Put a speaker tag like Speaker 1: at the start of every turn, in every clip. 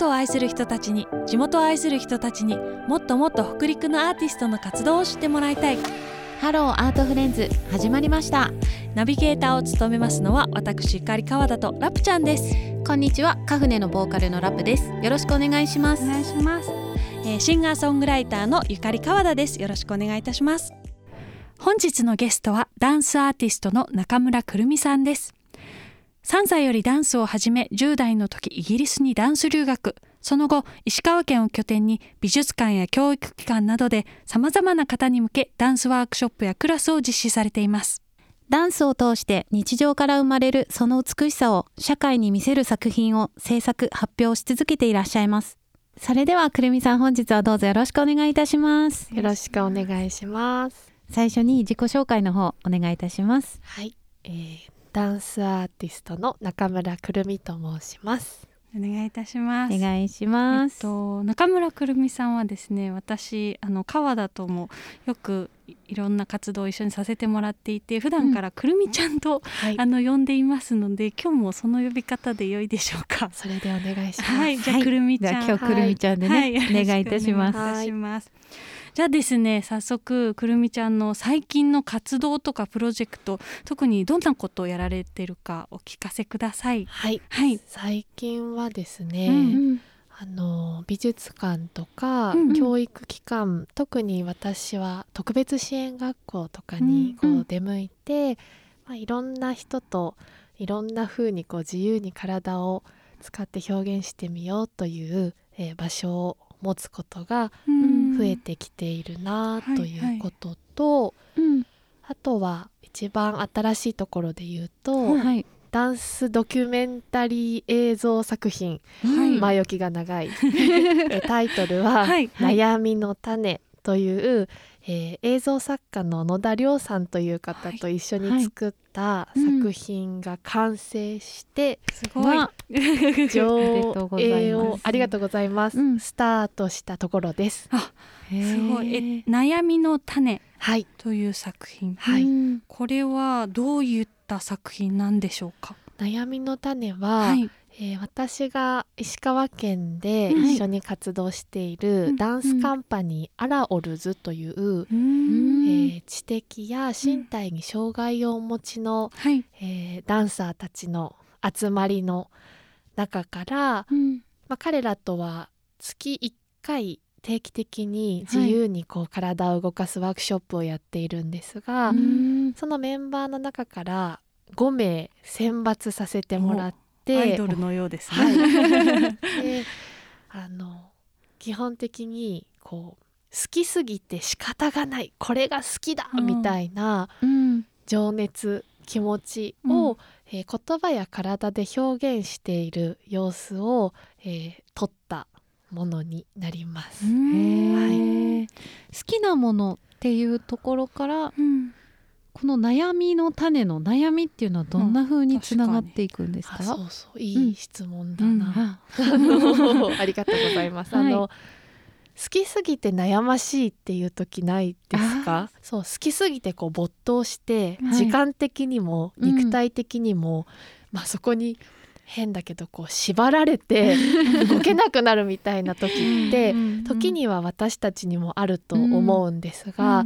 Speaker 1: トを愛する人たちに地元を愛する人たちにもっともっと北陸のアーティストの活動を知ってもらいたい。
Speaker 2: ハローアートフレンズ始まりました。
Speaker 1: ナビゲーターを務めますのは私ゆかり川田とラプちゃんです。
Speaker 2: こんにちはカフネのボーカルのラプです。よろしくお願いします。
Speaker 1: お願いします、えーシンガーソングライターのゆかり川田です。よろしくお願いいたします。本日のゲストはダンスアーティストの中村くるみさんです3歳よりダンスを始め10代の時イギリスにダンス留学。その後石川県を拠点に美術館や教育機関などでさまざまな方に向けダンスワークショップやクラスを実施されています。
Speaker 2: ダンスを通して日常から生まれるその美しさを社会に見せる作品を制作発表し続けていらっしゃいます。それではくるみさん本日はどうぞよろしくお願いいたします。
Speaker 3: よろしくお願いします。
Speaker 2: 最初に自己紹介の方お願いいたします。
Speaker 3: はい、えー、ダンスアーティストの中村くるみと申します。
Speaker 1: お願いいたします。
Speaker 2: お願いし
Speaker 1: えっ
Speaker 2: ます、
Speaker 1: と中村くるみさんはですね私あの川田ともよくいいろんな活動を一緒にさせてもらっていて普段からくるみちゃんと、
Speaker 3: はい。
Speaker 1: あの呼んでいますので今日もその呼び方で良いでしょうか。
Speaker 3: それでお願いします。
Speaker 1: はいじゃあ、
Speaker 2: はい。
Speaker 1: くるみち
Speaker 2: じゃ
Speaker 1: ゃん
Speaker 2: あ今日くるみちゃんでね、
Speaker 1: はい。
Speaker 2: お願い。いたします
Speaker 1: お願いいたしますじゃあですね早速くるみちゃんの最近の活動とかプロジェクト特にどんなことをやられてるかお聞かせください。
Speaker 3: はい、
Speaker 1: はい。
Speaker 3: 最近はですね、
Speaker 1: うん
Speaker 3: あの美術館とか、
Speaker 1: うんうん。
Speaker 3: 教育機関特に私は特別支援学校とかにこ
Speaker 1: うんうん。
Speaker 3: う出向いて、まあ、いろんな人といろんな風にこう自由に体を使って表現してみようという、えー場所を持つことが
Speaker 1: うん。
Speaker 3: 増えてきているな
Speaker 1: はい
Speaker 3: ということと、
Speaker 2: うん。
Speaker 3: あとは一番新しいところで言うと、
Speaker 2: はい。
Speaker 3: ダンスドキュメンタリー映像作品。
Speaker 1: はい。
Speaker 3: 前置きが長い。えタイトルは
Speaker 1: はい「
Speaker 3: 悩みの種」という、えー映像作家の野田亮さんという方と一緒に作った作品が完成して、
Speaker 1: すごい。
Speaker 2: わ
Speaker 3: 上
Speaker 2: とうござい
Speaker 3: 映
Speaker 2: ます。
Speaker 3: をありがとうございます、
Speaker 2: うん。
Speaker 3: スタートしたところです。
Speaker 1: すごい。え悩みの種
Speaker 3: はい、
Speaker 1: という作品。
Speaker 3: はい。
Speaker 2: うん。
Speaker 1: これはどういった作品なんでしょうか？
Speaker 3: 悩みの種は、
Speaker 1: はい
Speaker 3: えー私が石川県で
Speaker 1: はい。
Speaker 3: 一緒に活動してい
Speaker 1: うん。
Speaker 3: るダンスカンパニー、アラオルズという、
Speaker 1: う
Speaker 3: え
Speaker 1: ん。
Speaker 3: ー知的や身体に障害をお持ちの、
Speaker 1: はい。
Speaker 3: えーダンサーたちの集まりの中から、
Speaker 2: うん。
Speaker 3: まあ、彼らとは月1回定期的に自由にこう体を動かすワークショップをやっているんですが、
Speaker 2: うん。
Speaker 3: そのメンバーの中から5名選抜させてもらって。
Speaker 1: アイドルのようです
Speaker 3: は
Speaker 1: ね、
Speaker 3: い、であの基本的にこう好きすぎて仕方がない。これが好きだ
Speaker 1: うん。
Speaker 3: みたいな
Speaker 2: うん。
Speaker 3: 情熱気持ち
Speaker 1: う
Speaker 3: を、えー言葉や体で表現している様子を、えー撮ったものになります。
Speaker 2: へー。好きなものっていうところから
Speaker 1: うん
Speaker 2: この悩みの種の悩みっていうのはどんな風につながっていくんですか,、
Speaker 3: あそうそう。いい質問だ
Speaker 1: うん。
Speaker 3: な。
Speaker 2: あ
Speaker 3: あの ありがとうございます。
Speaker 2: はい。
Speaker 3: あの好きすぎて悩ましいっていう時ないですか？そう好きすぎてこう没頭して、
Speaker 2: はい。
Speaker 3: 時間的にも
Speaker 2: うん
Speaker 3: 肉体的にも、まあそこに変だけどこう縛られて 動けなくなるみたいな時って、
Speaker 2: うん
Speaker 3: 時には私たちにもあると思うんですが、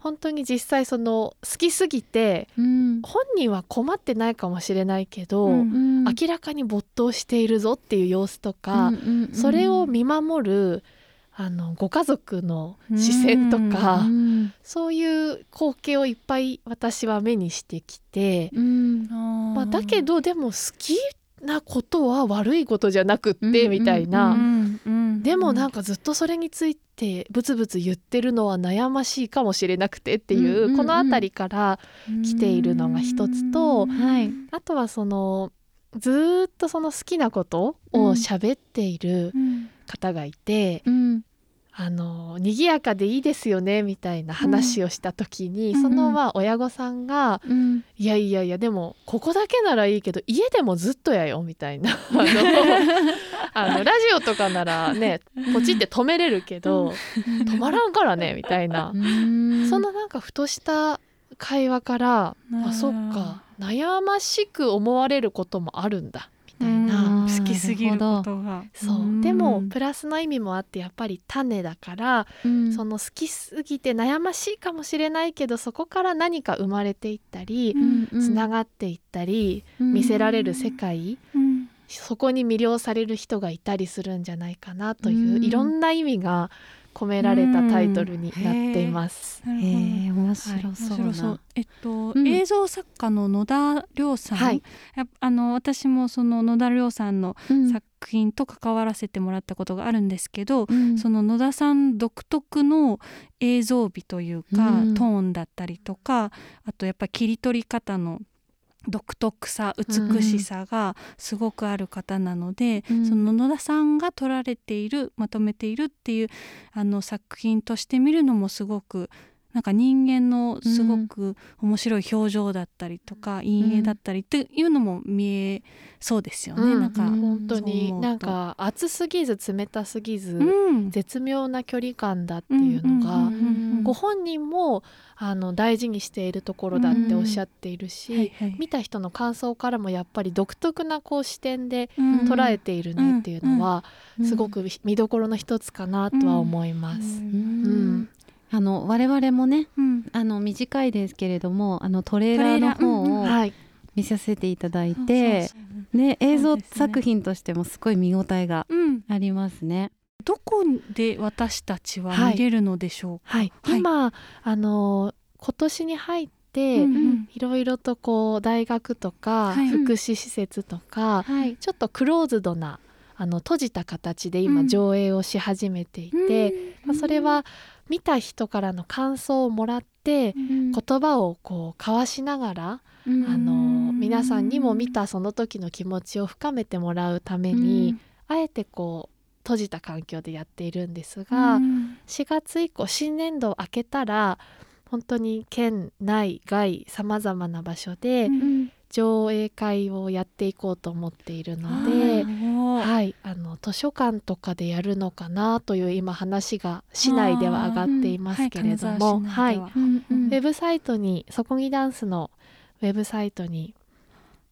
Speaker 3: 本当に実際その好きすぎて
Speaker 2: うん。
Speaker 3: 本人は困ってないかもしれないけど、
Speaker 1: うん
Speaker 2: うん。
Speaker 3: 明らかに没頭しているぞっていう様子とか、
Speaker 2: うんうんうん
Speaker 3: それを見守るあのご家族の視線とか、
Speaker 2: うん。
Speaker 3: そういう光景をいっぱい私は目にしてきて、
Speaker 2: うん。
Speaker 3: まあ、だけどでも好きなことは悪いことじゃなくって、
Speaker 2: うん
Speaker 3: みたいな、
Speaker 1: うんうん
Speaker 3: でもなんかずっとそれについてブツブツ言ってるのは悩ましいかもしれなくてっていう、
Speaker 2: うんうんうん。
Speaker 3: この辺りから来ているのが一つと
Speaker 2: はい
Speaker 3: あとはそのずーっとその好きなことを喋っている
Speaker 1: うん
Speaker 3: 方がい。て、
Speaker 2: うん
Speaker 3: あの賑やかでいいですよねみたいな話をした時に、
Speaker 1: うん。
Speaker 3: そのまあ親御さんが
Speaker 2: うん「
Speaker 3: いやいやいやでもここだけならいいけど家でもずっとやよ」みたいな。あのラジオとかならねポチって止めれるけど、止まらんからねみたいな、
Speaker 2: うん。
Speaker 3: そのなんかふとした会話から
Speaker 1: あ
Speaker 3: そっか悩ましく思われることもあるんだ。
Speaker 1: 好ききすぎることが。
Speaker 3: そう。でもプラスの意味もあってやっぱり種だから、
Speaker 2: うん。
Speaker 3: その好きすぎて悩ましいかもしれないけどそこから何か生まれていったり、
Speaker 2: うんうん。
Speaker 3: つながっていったり、
Speaker 2: うん。
Speaker 3: 見せられる世界
Speaker 1: うん
Speaker 3: そこに魅了される人がいたりするんじゃないかなという、
Speaker 2: うん。
Speaker 3: いろんな意味が込められたタイトルになっています。
Speaker 2: へえ面白
Speaker 1: 面
Speaker 2: そうな、
Speaker 1: 白そう。えっと、
Speaker 2: うん。
Speaker 1: 映像作家の野田亮さん、
Speaker 3: はい。
Speaker 1: あの私もその野田亮さんの
Speaker 2: うん。
Speaker 1: 作品と関わらせてもらったことがあるんですけど、
Speaker 2: うん。
Speaker 1: その野田さん独特の映像美というか、
Speaker 2: うん。
Speaker 1: トーンだったりとかあとやっぱり切り取り方の独特さ美しさがすごくある方なので、
Speaker 2: うん。
Speaker 1: その野田さんが撮られているまとめているっていうあの作品として見るのもすごくなんか人間のすごく面白い表情だったりとか、陰影だったりっていうのも見えそうですよね。
Speaker 3: うん。
Speaker 1: なんか、
Speaker 2: うん。
Speaker 3: 本当になんか熱すぎず冷たすぎず、
Speaker 1: うん。
Speaker 3: 絶妙な距離感だっていうのが、
Speaker 1: うんうんうんうん
Speaker 3: ご本人もあの大事にしているところだっておっしゃっているし、
Speaker 1: はいはい。
Speaker 3: 見た人の感想からもやっぱり独特なこう視点で
Speaker 1: うん。
Speaker 3: 捉えているねっていうのは、
Speaker 2: うん。
Speaker 3: すごく見どころの一つかなとは思います。
Speaker 1: うん。
Speaker 3: うん
Speaker 2: あの我々もね
Speaker 1: うん。
Speaker 2: あの短いですけれどもあのトレーラーの方を
Speaker 3: はい、
Speaker 2: 見させていただいてね映像作品としてもすごい見応えが
Speaker 1: うん、
Speaker 2: ありますね。
Speaker 1: どこで私たちは見れるのでしょうか？
Speaker 3: はい、今あの今年に入って、
Speaker 1: うんうん。
Speaker 3: いろいろとこう大学とか、
Speaker 1: はい。
Speaker 3: 福祉施設とか、
Speaker 2: はい。
Speaker 3: ちょっとクローズドなあの閉じた形で今
Speaker 1: うん。
Speaker 3: 上映をし始めていて、まあ、それは見た人からの感想をもらって
Speaker 2: うん。
Speaker 3: 言葉をこう交わしながら、
Speaker 2: うん
Speaker 3: あの
Speaker 1: うん。
Speaker 3: 皆さんにも見たその時の気持ちを深めてもらうために、あえてこう閉じた環境でやっているんですが、
Speaker 1: うん。
Speaker 3: 4月以降新年度を明けたら本当に県内外さまざまな場所で
Speaker 1: うん。
Speaker 2: うん
Speaker 3: 上映会をやっていこうと思っているので。
Speaker 1: は
Speaker 3: はい、あの図書館とかでやるのかなという今話が市内では上がっていますけれども、はい、ウェブサイトにそこぎダンスのウェブサイトに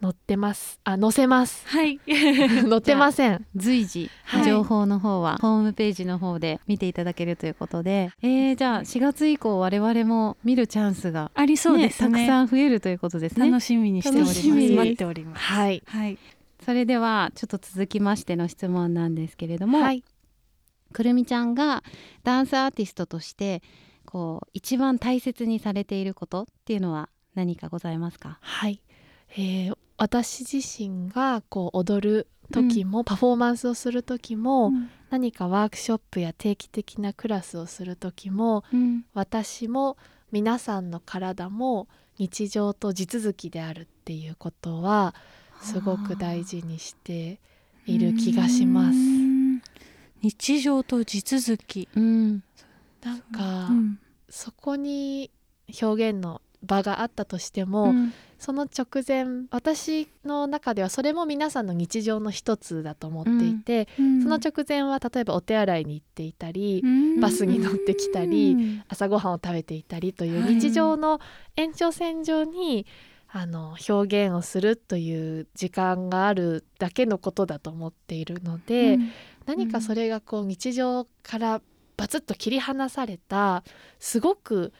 Speaker 3: 載ってます。あ、載せます。
Speaker 1: はい。
Speaker 3: 載ってません。
Speaker 2: 随時
Speaker 3: はい
Speaker 2: 情報の方はホームページの方で見ていただけるということで、えー、じゃあ4月以降我々も見るチャンスが、
Speaker 1: ありそうですね。
Speaker 2: たくさん増えるということですね
Speaker 1: 楽。しみにしております。待っております。
Speaker 3: はい、
Speaker 1: はい。
Speaker 2: それではちょっと続きましての質問なんですけれども、
Speaker 3: はい、
Speaker 2: くるみちゃんがダンスアーティストとしてこう一番大切にされていることっていうのは何かございますか？
Speaker 3: はい、えー私自身がこう踊る時も、パフォーマンスをする時も、何かワークショップや定期的なクラスをする時も
Speaker 2: うん。
Speaker 3: 私も皆さんの体も日常と地続きであるっていうことはすごく大事にしている気がします。
Speaker 1: うん。日常と地続き。
Speaker 2: うん。
Speaker 3: なんか、
Speaker 1: うん。
Speaker 3: そこに表現の場があったとしても、
Speaker 2: うん。
Speaker 3: その直前私の中ではそれも皆さんの日常の一つだと思っていて、
Speaker 1: うん。
Speaker 3: その直前は例えばお手洗いに行っていたり、
Speaker 1: うん。
Speaker 3: バスに乗ってきたり
Speaker 1: うん。
Speaker 3: 朝ごはんを食べていたりという
Speaker 1: はい。
Speaker 3: 日常の延長線上に、あの表現をするという時間があるだけのことだと思っているので、何かそれがこう日常からバツッと切り離されたすごく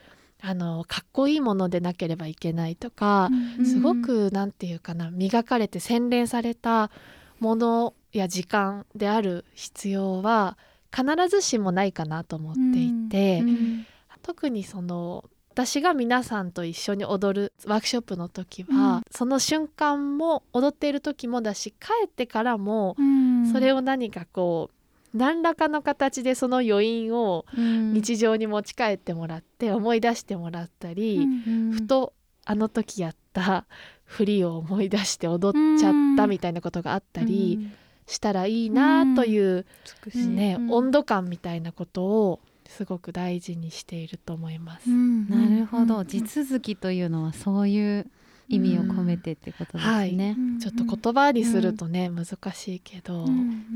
Speaker 3: あのかっこいいものでなければいけないとか、
Speaker 1: うん。
Speaker 3: すごくなんていうかな磨かれて洗練されたものや時間である必要は必ずしもないかなと思っていて、
Speaker 2: うん。
Speaker 3: 特にその私が皆さんと一緒に踊るワークショップの時は、
Speaker 1: うん。
Speaker 3: その瞬間も踊っている時もだし帰ってからも
Speaker 1: うん。
Speaker 3: それを何かこう何らかの形でその余韻を
Speaker 2: うん。
Speaker 3: 日常に持ち帰ってもらって思い出してもらったり、
Speaker 2: うん
Speaker 3: ふとあの時やった 振りを思い出して踊っちゃったみたいなことがあったりしたらいいなという、ね
Speaker 2: うん。
Speaker 3: 温度感みたいなことをすごく大事にしていると思います。
Speaker 2: なるほど、
Speaker 1: うん
Speaker 2: 地続きというのはそういう意味を込めてってことですね。
Speaker 3: ちょっと言葉にするとね、難しいけど、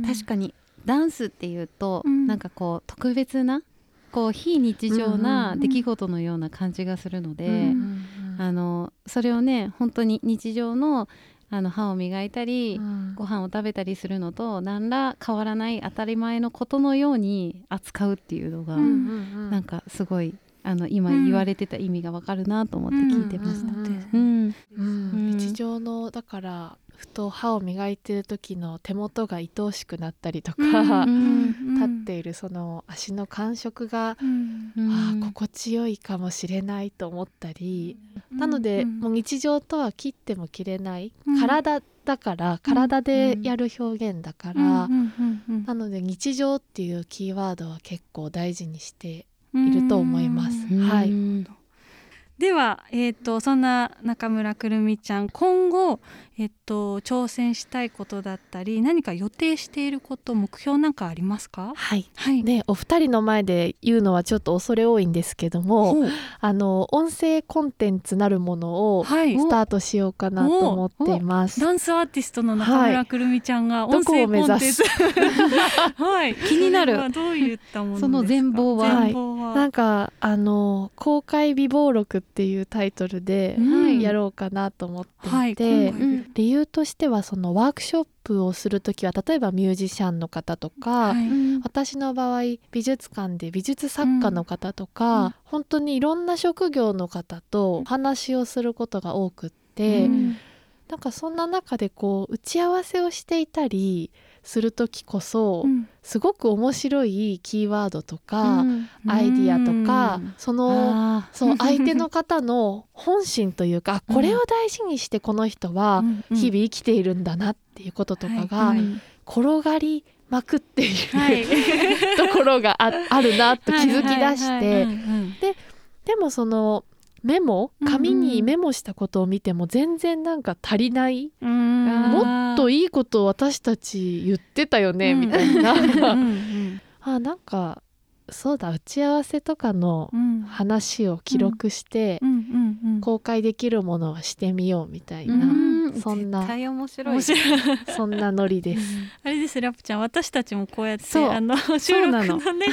Speaker 2: 確かにダンスっていうと、
Speaker 1: うん。
Speaker 2: なんかこう特別なこう非日常な出来事のような感じがするので、
Speaker 3: うんうん。
Speaker 2: あのそれをね本当に日常のあの歯を磨いたり、
Speaker 3: うん。
Speaker 2: ご飯を食べたりするのと何ら変わらない当たり前のことのように扱うっていうのが、
Speaker 1: うん
Speaker 2: なんかすごいあの今
Speaker 1: うん。
Speaker 2: 言われてた意味がわかるなと思って聞いてました。
Speaker 3: 日常のだからふと歯を磨いてる時の手元が愛おしくなったりとか、
Speaker 2: うん
Speaker 3: 立っているその足の感触が、ああ心地よいかもしれないと思ったり、なので、
Speaker 1: うん
Speaker 3: もう日常とは切っても切れない、
Speaker 1: うん。
Speaker 3: 体だから体でやる表現だから、なので日常っていうキーワードは結構大事にして
Speaker 1: うん
Speaker 3: いると思います。
Speaker 2: うん。
Speaker 3: はい。
Speaker 2: うん
Speaker 1: では、えー、とそんな中村くるみちゃん今後、えっと挑戦したいことだったり何か予定していること目標なんかありますか？
Speaker 3: はい。
Speaker 1: はい、
Speaker 3: ね、お二人の前で言うのはちょっと恐れ多いんですけどもあの音声コンテンツなるものを
Speaker 1: はい。
Speaker 3: スタートしようかなと思っています。
Speaker 1: ダンスアーティストの中村くるみちゃんが音声
Speaker 3: を目指
Speaker 1: コンテンツ。
Speaker 3: す
Speaker 1: はい。
Speaker 2: 気になる。
Speaker 1: どういったもの
Speaker 2: その全貌は。
Speaker 1: 全貌は。
Speaker 3: なんかあの公開美貌録っていうタイトルで
Speaker 2: うん。
Speaker 3: やろうかなと思って
Speaker 1: はいい
Speaker 3: て、理由としてはそのワークショップをする時は例えばミュージシャンの方とか、
Speaker 1: はい。
Speaker 2: うん。
Speaker 3: 私の場合美術館で美術作家の方とか、
Speaker 1: うん。
Speaker 3: 本当にいろんな職業の方とお話をすることが多くって、
Speaker 1: うん。
Speaker 3: なんかそんな中でこう打ち合わせをしていたりする時こそ、
Speaker 1: うん。
Speaker 3: すごく面白いキーワードとか、
Speaker 2: うん。
Speaker 3: アイディアとか、
Speaker 1: うん。
Speaker 3: その
Speaker 2: あ
Speaker 3: そう 相手の方の本心というか、あこれを大事にしてこの人は
Speaker 1: うん
Speaker 3: 日々生きているんだなっていうこととか
Speaker 2: ー
Speaker 3: が
Speaker 1: はい
Speaker 3: 転がりまくっている、
Speaker 1: はい。
Speaker 3: ところがああるなと気づき出して、でもそのメモ紙にメモしたことを見ても全然なんか足りない、
Speaker 1: うん。
Speaker 3: もっといいことを私たち言ってたよね、
Speaker 1: うん。
Speaker 3: みたいな、あなんかそうだ打ち合わせとかの
Speaker 1: うん。
Speaker 3: 話を記録して公開できるものはしてみようみたいな、
Speaker 2: うん
Speaker 3: そんな。
Speaker 2: 絶対面白い。
Speaker 3: そんなノリです。
Speaker 1: あれですラプちゃん私たちもこうやってあの収録
Speaker 2: なの。
Speaker 1: のね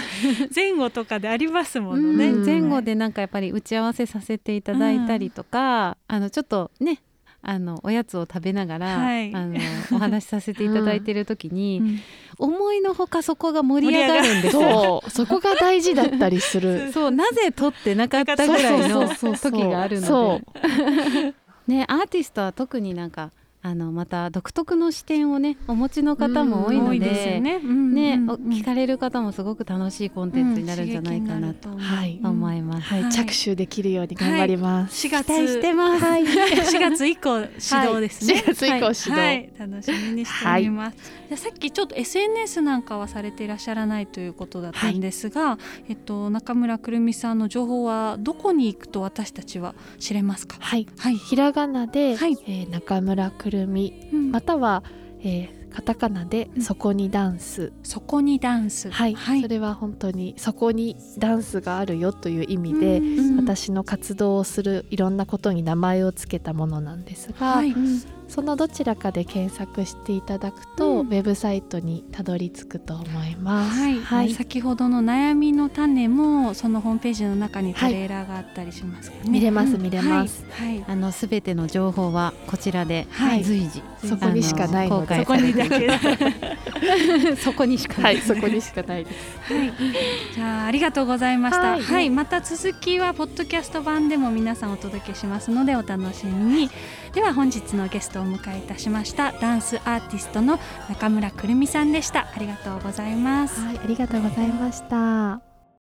Speaker 1: 前後とかでありますものね。
Speaker 2: うん。前後でなんかやっぱり打ち合わせさせていただいたりとか、あのちょっとねあのおやつを食べながら、
Speaker 1: はい。
Speaker 2: あのお話しさせていただいてる時に、
Speaker 1: うん。
Speaker 2: 思いのほかそこが盛り上がるんですよ。
Speaker 3: そう。そこが大事だったりする。
Speaker 2: そうなぜ撮ってなかったぐらいの時があるの
Speaker 3: そ
Speaker 2: でねアーティストは特になんかあのまた独特の視点をねお持ちの方も多いので,、
Speaker 1: ね。
Speaker 2: 聞かれる方もすごく楽しいコンテンツになるんじゃないかなと
Speaker 3: はい。
Speaker 2: 思います。
Speaker 3: はい、
Speaker 1: はい。
Speaker 3: 着手できるように頑張ります。
Speaker 1: 4月。
Speaker 2: 期待してます。
Speaker 1: はい、4月以降指導ですね。
Speaker 3: 4月以降指導。
Speaker 1: はい、楽しみにしております。じゃあさっきちょっと SNS なんかはされていらっしゃらないということだったんですが、えっと中村くるみさんの情報はどこに行くと私たちは知れますか？
Speaker 3: はい、
Speaker 1: はい。
Speaker 3: ひらがなで、
Speaker 1: はい。
Speaker 3: えー中村くるみ
Speaker 1: うん。
Speaker 3: または、えーカタカナで
Speaker 1: うん。
Speaker 3: そこにダンス、
Speaker 1: そこにダンス。
Speaker 3: はい、
Speaker 1: はい。
Speaker 3: そ。れは本当にそこにダンスがあるよという意味で、
Speaker 1: うん。
Speaker 3: 私の活動をするいろんなことに名前をつけたものなんですが、
Speaker 1: はい。
Speaker 3: そのどちらかで検索していただくと、
Speaker 1: うん。
Speaker 3: ウェブサイトにたどり着くと思います。
Speaker 1: はい、
Speaker 3: はい。
Speaker 1: 先ほどの悩みの種もそのホームページの中にトレーラーがあったりしますかね。
Speaker 3: 見れます
Speaker 1: うん。
Speaker 3: 見れます。
Speaker 1: はい。はい。
Speaker 2: あのすべての情報はこちらで
Speaker 1: はい。
Speaker 2: 随時、
Speaker 3: そこにしかないので。
Speaker 2: あ
Speaker 1: そこにだけ。
Speaker 2: そこにしかない。
Speaker 3: はい、そこにしかないです。
Speaker 1: はい、じゃあありがとうございました。は、
Speaker 3: はいい
Speaker 1: また続きはポッドキャスト版でも皆さんお届けしますのでお楽しみに。では本日のゲストをお迎えいたしましたダンスアーティストの中村くるみさんでした。ありがとうございます。
Speaker 3: はい、ありがとうございました。